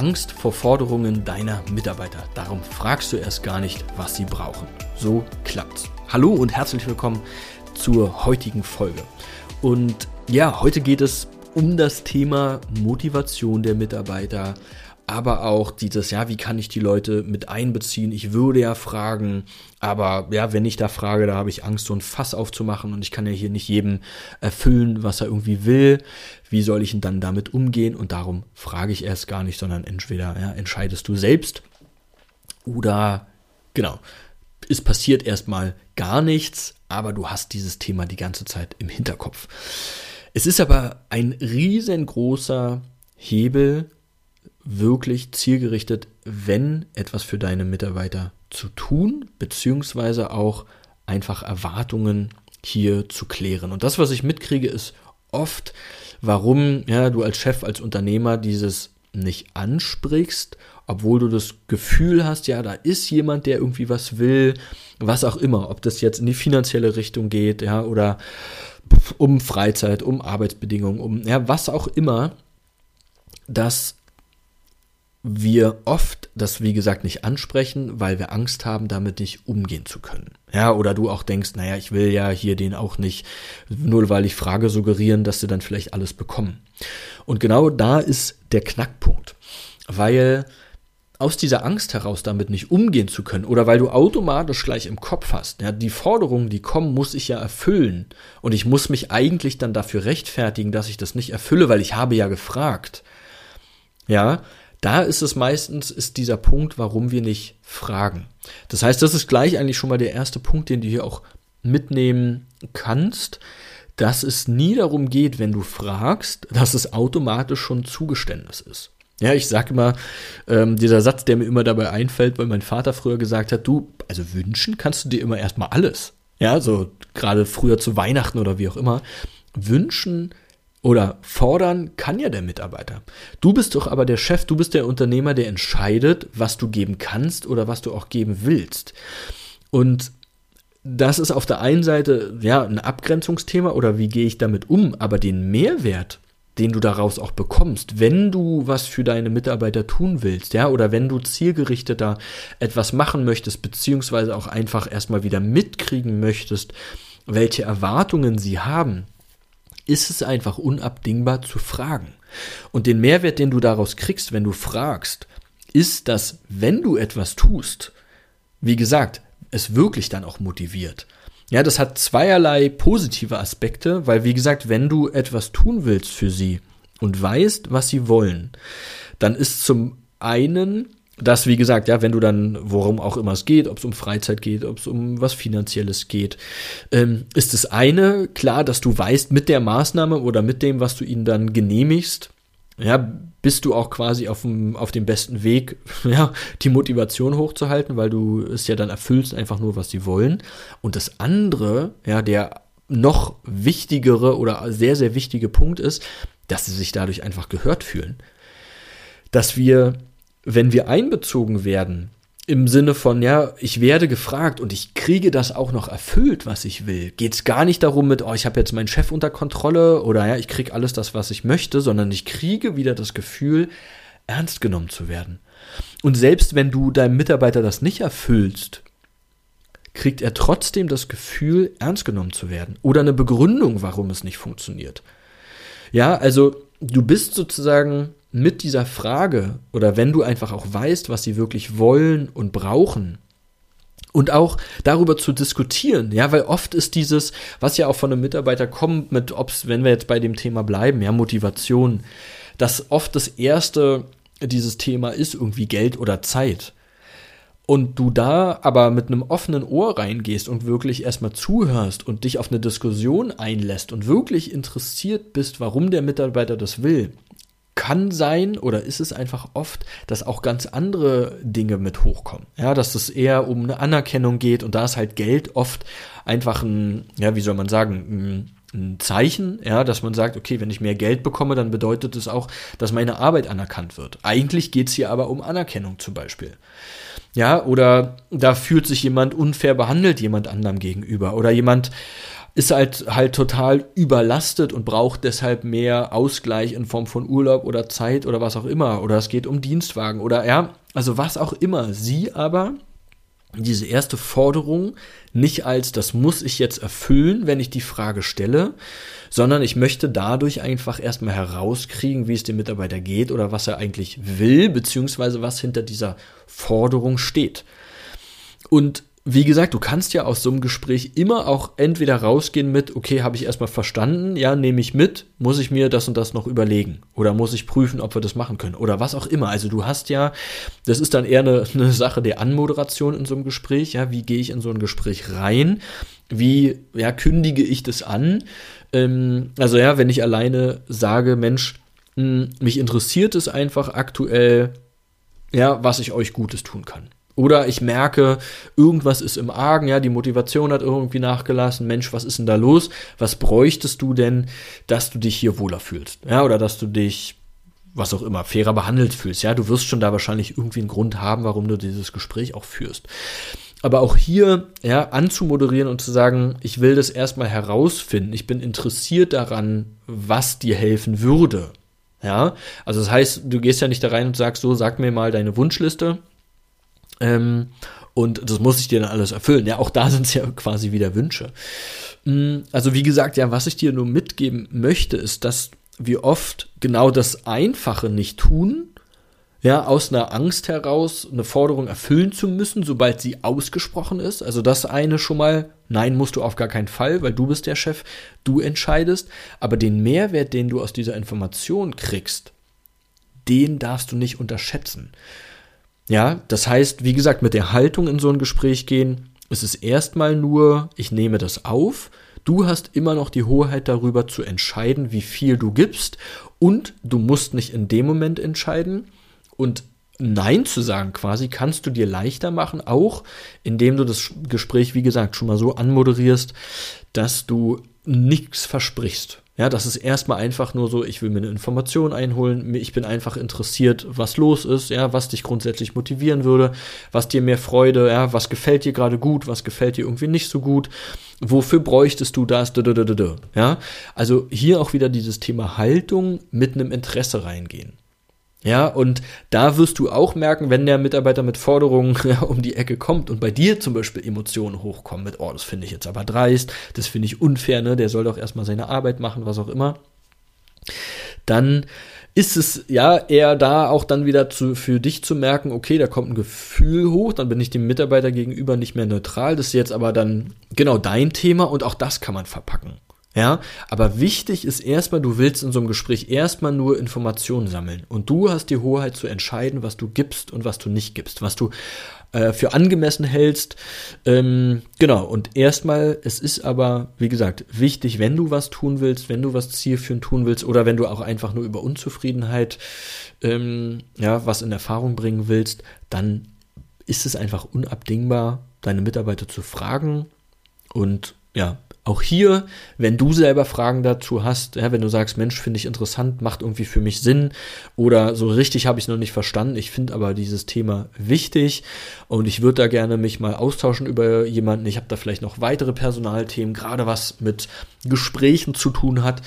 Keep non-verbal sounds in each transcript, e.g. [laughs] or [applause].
Angst vor Forderungen deiner Mitarbeiter. Darum fragst du erst gar nicht, was sie brauchen. So klappt's. Hallo und herzlich willkommen zur heutigen Folge. Und ja, heute geht es um das Thema Motivation der Mitarbeiter, aber auch dieses, ja, wie kann ich die Leute mit einbeziehen? Ich würde ja fragen, aber ja, wenn ich da frage, da habe ich Angst, so ein Fass aufzumachen und ich kann ja hier nicht jedem erfüllen, was er irgendwie will. Wie soll ich denn dann damit umgehen? Und darum frage ich erst gar nicht, sondern entweder ja, entscheidest du selbst oder genau, es passiert erstmal gar nichts, aber du hast dieses Thema die ganze Zeit im Hinterkopf. Es ist aber ein riesengroßer Hebel, wirklich zielgerichtet, wenn etwas für deine Mitarbeiter zu tun, beziehungsweise auch einfach Erwartungen hier zu klären. Und das, was ich mitkriege, ist oft, warum ja, du als Chef, als Unternehmer dieses nicht ansprichst, obwohl du das Gefühl hast, ja, da ist jemand, der irgendwie was will, was auch immer, ob das jetzt in die finanzielle Richtung geht, ja, oder um Freizeit, um Arbeitsbedingungen, um ja, was auch immer, dass wir oft das, wie gesagt, nicht ansprechen, weil wir Angst haben, damit nicht umgehen zu können. Ja, oder du auch denkst, naja, ich will ja hier den auch nicht, nur weil ich frage, suggerieren, dass sie dann vielleicht alles bekommen. Und genau da ist der Knackpunkt. Weil aus dieser Angst heraus damit nicht umgehen zu können oder weil du automatisch gleich im Kopf hast, ja, die Forderungen, die kommen, muss ich ja erfüllen und ich muss mich eigentlich dann dafür rechtfertigen, dass ich das nicht erfülle, weil ich habe ja gefragt. Ja, da ist es meistens, ist dieser Punkt, warum wir nicht fragen. Das heißt, das ist gleich eigentlich schon mal der erste Punkt, den du hier auch mitnehmen kannst, dass es nie darum geht, wenn du fragst, dass es automatisch schon Zugeständnis ist. Ja, ich sage immer, ähm, dieser Satz, der mir immer dabei einfällt, weil mein Vater früher gesagt hat, du, also wünschen kannst du dir immer erstmal alles. Ja, so gerade früher zu Weihnachten oder wie auch immer. Wünschen oder fordern kann ja der Mitarbeiter. Du bist doch aber der Chef, du bist der Unternehmer, der entscheidet, was du geben kannst oder was du auch geben willst. Und das ist auf der einen Seite ja ein Abgrenzungsthema oder wie gehe ich damit um, aber den Mehrwert, den du daraus auch bekommst, wenn du was für deine Mitarbeiter tun willst, ja, oder wenn du zielgerichteter etwas machen möchtest, beziehungsweise auch einfach erstmal wieder mitkriegen möchtest, welche Erwartungen sie haben, ist es einfach unabdingbar zu fragen. Und den Mehrwert, den du daraus kriegst, wenn du fragst, ist, dass wenn du etwas tust, wie gesagt, es wirklich dann auch motiviert. Ja, das hat zweierlei positive Aspekte, weil wie gesagt, wenn du etwas tun willst für sie und weißt, was sie wollen, dann ist zum einen das, wie gesagt, ja, wenn du dann, worum auch immer es geht, ob es um Freizeit geht, ob es um was Finanzielles geht, ähm, ist das eine klar, dass du weißt, mit der Maßnahme oder mit dem, was du ihnen dann genehmigst, ja, bist du auch quasi auf dem, auf dem besten Weg, [laughs] ja, die Motivation hochzuhalten, weil du es ja dann erfüllst, einfach nur, was sie wollen. Und das andere, ja, der noch wichtigere oder sehr, sehr wichtige Punkt ist, dass sie sich dadurch einfach gehört fühlen. Dass wir wenn wir einbezogen werden, im Sinne von, ja, ich werde gefragt und ich kriege das auch noch erfüllt, was ich will. Geht es gar nicht darum mit, oh, ich habe jetzt meinen Chef unter Kontrolle oder ja, ich kriege alles das, was ich möchte, sondern ich kriege wieder das Gefühl, ernst genommen zu werden. Und selbst wenn du deinem Mitarbeiter das nicht erfüllst, kriegt er trotzdem das Gefühl, ernst genommen zu werden oder eine Begründung, warum es nicht funktioniert. Ja, also du bist sozusagen mit dieser Frage oder wenn du einfach auch weißt, was sie wirklich wollen und brauchen, und auch darüber zu diskutieren, ja, weil oft ist dieses, was ja auch von einem Mitarbeiter kommt, mit ob's, wenn wir jetzt bei dem Thema bleiben, ja, Motivation, dass oft das erste dieses Thema ist irgendwie Geld oder Zeit. Und du da aber mit einem offenen Ohr reingehst und wirklich erstmal zuhörst und dich auf eine Diskussion einlässt und wirklich interessiert bist, warum der Mitarbeiter das will, kann sein oder ist es einfach oft, dass auch ganz andere Dinge mit hochkommen. Ja, dass es eher um eine Anerkennung geht und da ist halt Geld oft einfach ein, ja, wie soll man sagen, ein, ein Zeichen, ja, dass man sagt, okay, wenn ich mehr Geld bekomme, dann bedeutet es auch, dass meine Arbeit anerkannt wird. Eigentlich geht es hier aber um Anerkennung zum Beispiel. Ja, oder da fühlt sich jemand unfair behandelt jemand anderem gegenüber oder jemand ist halt halt total überlastet und braucht deshalb mehr Ausgleich in Form von Urlaub oder Zeit oder was auch immer oder es geht um Dienstwagen oder ja, also was auch immer. Sie aber diese erste Forderung nicht als das muss ich jetzt erfüllen, wenn ich die Frage stelle, sondern ich möchte dadurch einfach erstmal herauskriegen, wie es dem Mitarbeiter geht oder was er eigentlich will, beziehungsweise was hinter dieser Forderung steht. Und wie gesagt, du kannst ja aus so einem Gespräch immer auch entweder rausgehen mit, okay, habe ich erstmal verstanden, ja, nehme ich mit, muss ich mir das und das noch überlegen oder muss ich prüfen, ob wir das machen können oder was auch immer. Also du hast ja, das ist dann eher eine, [laughs] eine Sache der Anmoderation in so einem Gespräch, ja, wie gehe ich in so ein Gespräch rein, wie, ja, kündige ich das an. Ähm, also ja, wenn ich alleine sage, Mensch, mh, hm, mich interessiert es einfach aktuell, ja, was ich euch Gutes tun kann. Oder ich merke, irgendwas ist im Argen, ja, die Motivation hat irgendwie nachgelassen. Mensch, was ist denn da los? Was bräuchtest du denn, dass du dich hier wohler fühlst? Ja, oder dass du dich, was auch immer, fairer behandelt fühlst. Ja, du wirst schon da wahrscheinlich irgendwie einen Grund haben, warum du dieses Gespräch auch führst. Aber auch hier, ja, anzumoderieren und zu sagen, ich will das erstmal herausfinden. Ich bin interessiert daran, was dir helfen würde. Ja, also das heißt, du gehst ja nicht da rein und sagst so, sag mir mal deine Wunschliste ähm, und das muss ich dir dann alles erfüllen. Ja, auch da sind es ja quasi wieder Wünsche. Mm, also wie gesagt, ja, was ich dir nur mitgeben möchte, ist, dass wir oft genau das Einfache nicht tun, ja, aus einer Angst heraus eine Forderung erfüllen zu müssen, sobald sie ausgesprochen ist. Also das eine schon mal, nein, musst du auf gar keinen Fall, weil du bist der Chef, du entscheidest. Aber den Mehrwert, den du aus dieser Information kriegst, den darfst du nicht unterschätzen. Ja, das heißt, wie gesagt, mit der Haltung in so ein Gespräch gehen, es ist erstmal nur, ich nehme das auf, du hast immer noch die Hoheit darüber zu entscheiden, wie viel du gibst. Und du musst nicht in dem Moment entscheiden. Und Nein zu sagen quasi kannst du dir leichter machen, auch indem du das Gespräch, wie gesagt, schon mal so anmoderierst, dass du nichts versprichst. Ja, das ist erstmal einfach nur so, ich will mir eine Information einholen, ich bin einfach interessiert, was los ist, ja, was dich grundsätzlich motivieren würde, was dir mehr Freude, ja, was gefällt dir gerade gut, was gefällt dir irgendwie nicht so gut, wofür bräuchtest du das, ja. Also hier auch wieder dieses Thema Haltung mit einem Interesse reingehen. Ja, und da wirst du auch merken, wenn der Mitarbeiter mit Forderungen ja, [laughs] um die Ecke kommt und bei dir zum Beispiel Emotionen hochkommen mit, oh, das finde ich jetzt aber dreist, das finde ich unfair, ne, der soll doch erstmal seine Arbeit machen, was auch immer, dann ist es ja eher da auch dann wieder zu, für dich zu merken, okay, da kommt ein Gefühl hoch, dann bin ich dem Mitarbeiter gegenüber nicht mehr neutral, das ist jetzt aber dann genau dein Thema und auch das kann man verpacken. Ja, aber wichtig ist erstmal, du willst in so einem Gespräch erstmal nur Informationen sammeln. Und du hast die Hoheit zu entscheiden, was du gibst und was du nicht gibst, was du äh, für angemessen hältst. Ähm, genau, und erstmal, es ist aber, wie gesagt, wichtig, wenn du was tun willst, wenn du was zielführend tun willst oder wenn du auch einfach nur über Unzufriedenheit ähm, ja, was in Erfahrung bringen willst, dann ist es einfach unabdingbar, deine Mitarbeiter zu fragen und ja, auch hier, wenn du selber Fragen dazu hast, ja, wenn du sagst, Mensch, finde ich interessant, macht irgendwie für mich Sinn oder so richtig habe ich es noch nicht verstanden, ich finde aber dieses Thema wichtig und ich würde da gerne mich mal austauschen über jemanden, ich habe da vielleicht noch weitere Personalthemen, gerade was mit Gesprächen zu tun hat,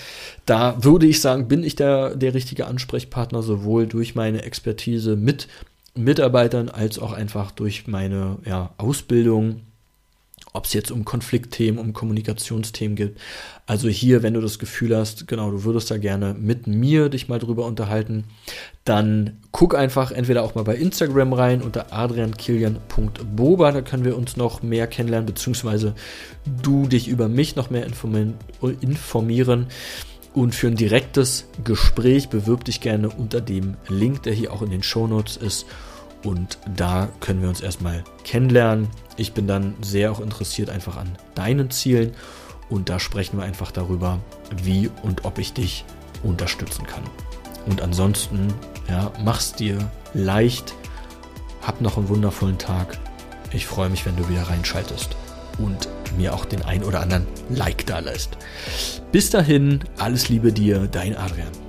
da würde ich sagen, bin ich der, der richtige Ansprechpartner, sowohl durch meine Expertise mit Mitarbeitern als auch einfach durch meine ja, Ausbildung ob es jetzt um Konfliktthemen, um Kommunikationsthemen geht. Also hier, wenn du das Gefühl hast, genau, du würdest da gerne mit mir dich mal drüber unterhalten, dann guck einfach entweder auch mal bei Instagram rein unter adriankilian.boba, da können wir uns noch mehr kennenlernen, beziehungsweise du dich über mich noch mehr informieren. Und für ein direktes Gespräch bewirb dich gerne unter dem Link, der hier auch in den Show Notes ist. Und da können wir uns erstmal kennenlernen. Ich bin dann sehr auch interessiert einfach an deinen Zielen und da sprechen wir einfach darüber, wie und ob ich dich unterstützen kann. Und ansonsten, ja, mach's dir leicht. Hab noch einen wundervollen Tag. Ich freue mich, wenn du wieder reinschaltest und mir auch den ein oder anderen Like da lässt. Bis dahin, alles Liebe dir, dein Adrian.